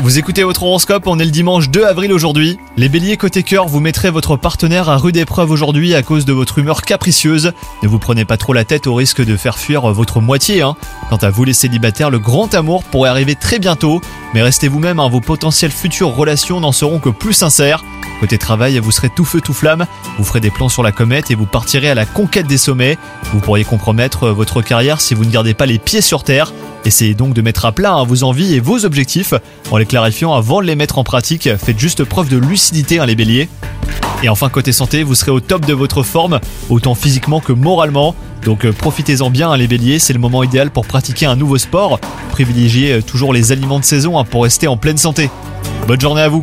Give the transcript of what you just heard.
Vous écoutez votre horoscope, on est le dimanche 2 avril aujourd'hui. Les béliers côté cœur, vous mettrez votre partenaire à rude épreuve aujourd'hui à cause de votre humeur capricieuse. Ne vous prenez pas trop la tête au risque de faire fuir votre moitié. Hein. Quant à vous les célibataires, le grand amour pourrait arriver très bientôt. Mais restez vous-même, hein, vos potentielles futures relations n'en seront que plus sincères. Côté travail, vous serez tout feu tout flamme, vous ferez des plans sur la comète et vous partirez à la conquête des sommets. Vous pourriez compromettre votre carrière si vous ne gardez pas les pieds sur terre. Essayez donc de mettre à plat hein, vos envies et vos objectifs en les clarifiant avant de les mettre en pratique. Faites juste preuve de lucidité, hein, les béliers. Et enfin, côté santé, vous serez au top de votre forme, autant physiquement que moralement. Donc euh, profitez-en bien, hein, les béliers, c'est le moment idéal pour pratiquer un nouveau sport. Privilégiez euh, toujours les aliments de saison pour rester en pleine santé. Bonne journée à vous